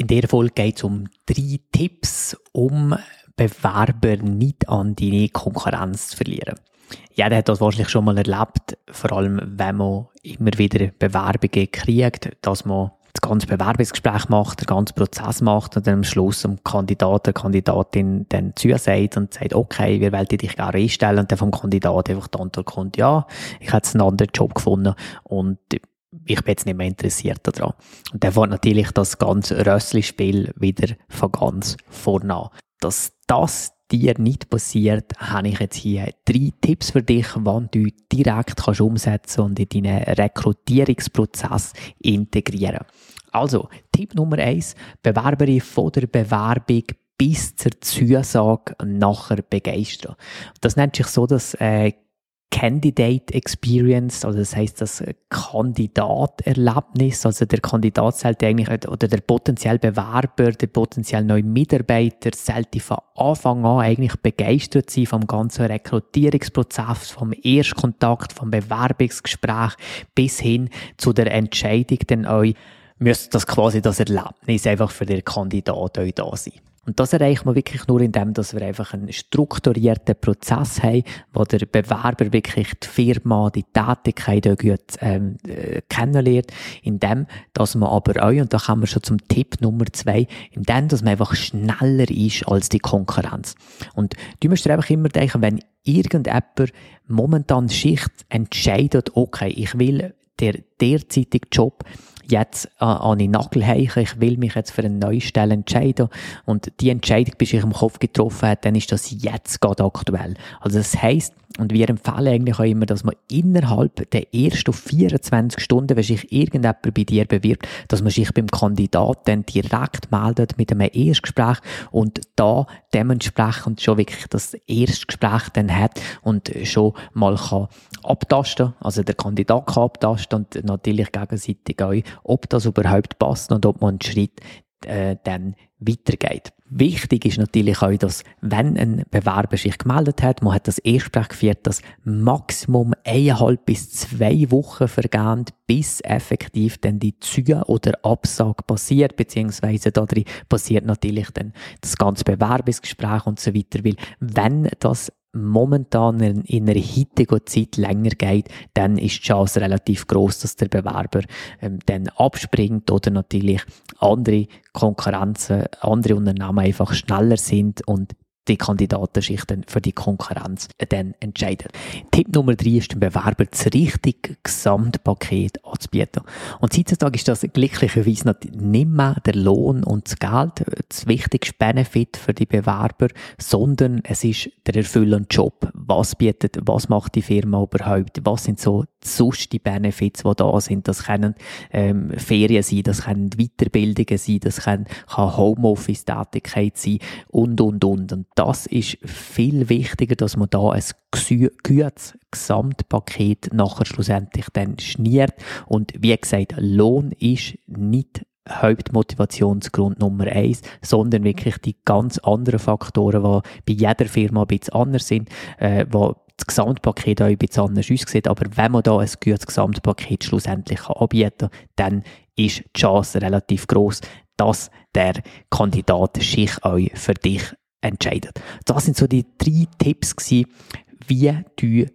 In der Folge geht es um drei Tipps, um Bewerber nicht an deine Konkurrenz zu verlieren. Jeder hat das wahrscheinlich schon mal erlebt, vor allem wenn man immer wieder Bewerbungen kriegt, dass man das ganze Bewerbungsgespräch macht, den ganzen Prozess macht und dann am Schluss dem Kandidat, der Kandidatin dann zusagt und sagt, okay, wir wollen dich gerne einstellen und dann vom Kandidat einfach die Antwort kommt, ja, ich habe jetzt einen anderen Job gefunden und ich bin jetzt nicht mehr interessiert daran. Und dann fängt natürlich das ganze Rössli-Spiel wieder von ganz vorne an. Dass das dir nicht passiert, habe ich jetzt hier drei Tipps für dich, wann du direkt kannst umsetzen und in deinen Rekrutierungsprozess integrieren. Also, Tipp Nummer eins: Bewerberin von der Bewerbung bis zur Zusage nachher begeistern. Das nennt sich so, dass äh, Candidate Experience, also das heißt das Kandidaterlebnis, also der Kandidat sollte eigentlich, oder der potenzielle Bewerber, der potenzielle neue Mitarbeiter sollte von Anfang an eigentlich begeistert sein vom ganzen Rekrutierungsprozess, vom Erstkontakt, vom Bewerbungsgespräch bis hin zu der Entscheidung dann euch, müsste das quasi das Erlebnis einfach für den Kandidat euch da sein. Und das erreicht man wirklich nur indem, dass wir einfach einen strukturierten Prozess haben, wo der Bewerber wirklich die Firma, die Tätigkeit auch gut ähm, äh, kennenlernt, indem, dass man aber auch, und da kommen wir schon zum Tipp Nummer zwei, indem, dass man einfach schneller ist als die Konkurrenz. Und du musst dir einfach immer denken, wenn irgendjemand momentan Schicht entscheidet, okay, ich will der derzeitige Job jetzt äh, an den Nagel heichen, ich will mich jetzt für eine neue Stelle entscheiden und die Entscheidung, bis ich im Kopf getroffen habe, dann ist das jetzt gerade aktuell. Also das heisst, und wir empfehlen eigentlich auch immer, dass man innerhalb der ersten 24 Stunden, wenn sich irgendjemand bei dir bewirbt, dass man sich beim Kandidaten direkt meldet mit einem Erstgespräch und da dementsprechend schon wirklich das Erstgespräch dann hat und schon mal kann abtasten, also der Kandidat kann abtasten und natürlich gegenseitig auch, ob das überhaupt passt und ob man einen Schritt äh, dann weitergeht. Wichtig ist natürlich auch, dass wenn ein Bewerber sich gemeldet hat, man hat das Erstgespräch geführt, dass Maximum eineinhalb bis zwei Wochen vergehen, bis effektiv dann die Züge oder Absage passiert, beziehungsweise da passiert natürlich dann das ganze Bewerbungsgespräch und so weiter, weil wenn das momentan in einer heutigen Zeit länger geht, dann ist die Chance relativ groß, dass der Bewerber ähm, dann abspringt oder natürlich andere Konkurrenzen, andere Unternehmen einfach schneller sind und die Kandidaten sich dann für die Konkurrenz dann entscheiden. Tipp Nummer drei ist, dem Bewerber das richtige Gesamtpaket anzubieten. Und heutzutage ist das glücklicherweise nicht mehr der Lohn und das Geld das wichtigste Benefit für die Bewerber, sondern es ist der erfüllende Job. Was bietet, was macht die Firma überhaupt? Was sind so sonst die Benefits, die da sind? Das können ähm, Ferien sein, das können Weiterbildungen sein, das kann, kann Homeoffice-Tätigkeit sein und, und, und. Und das ist viel wichtiger, dass man da ein gutes Gesamtpaket nachher schlussendlich dann schniert. Und wie gesagt, Lohn ist nicht Hauptmotivationsgrund Nummer eins, sondern wirklich die ganz anderen Faktoren, die bei jeder Firma ein bisschen anders sind, äh, wo das Gesamtpaket auch ein bisschen anders aussieht. Aber wenn man da ein gutes Gesamtpaket schlussendlich anbieten kann, dann ist die Chance relativ groß, dass der Kandidat sich auch für dich entscheidet. Das sind so die drei Tipps gewesen, wie du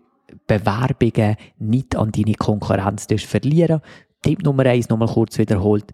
Bewerbungen nicht an deine Konkurrenz verlieren Tipp Nummer eins, nochmal kurz wiederholt,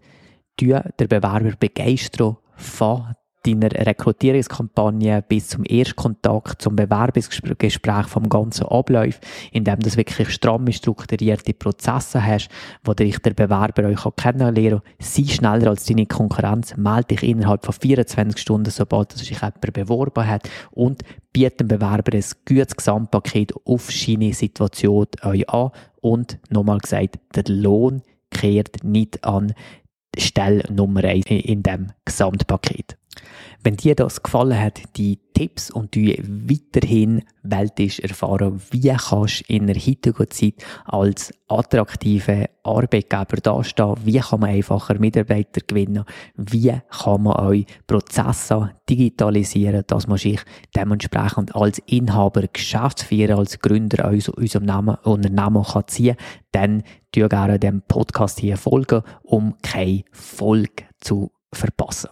du der Bewerber begeistern von deiner Rekrutierungskampagne bis zum Erstkontakt, zum Bewerbungsgespräch vom ganzen Ablauf, indem du wirklich stramm strukturierte Prozesse hast, wo dich der Bewerber euch kennenlernen kann. Sei schneller als deine Konkurrenz, melde dich innerhalb von 24 Stunden, sobald sich jemand beworben hat und biete dem Bewerber ein gutes Gesamtpaket auf seine Situation euch an und nochmal gesagt, der Lohn kehrt nicht an Stelle Nummer 1 in dem Gesamtpaket. Wenn dir das gefallen hat, die Tipps und du weiterhin weltisch erfahren, wie kannst in der heutigen Zeit als attraktive Arbeitgeber dastehen, wie kann man einfacher Mitarbeiter gewinnen, wie kann man auch Prozesse digitalisieren, dass man sich dementsprechend als Inhaber, Geschäftsführer, als Gründer aus unserem Unternehmen kann ziehen? Dann tu gerne dem Podcast hier folgen, um keine Folge zu verpassen.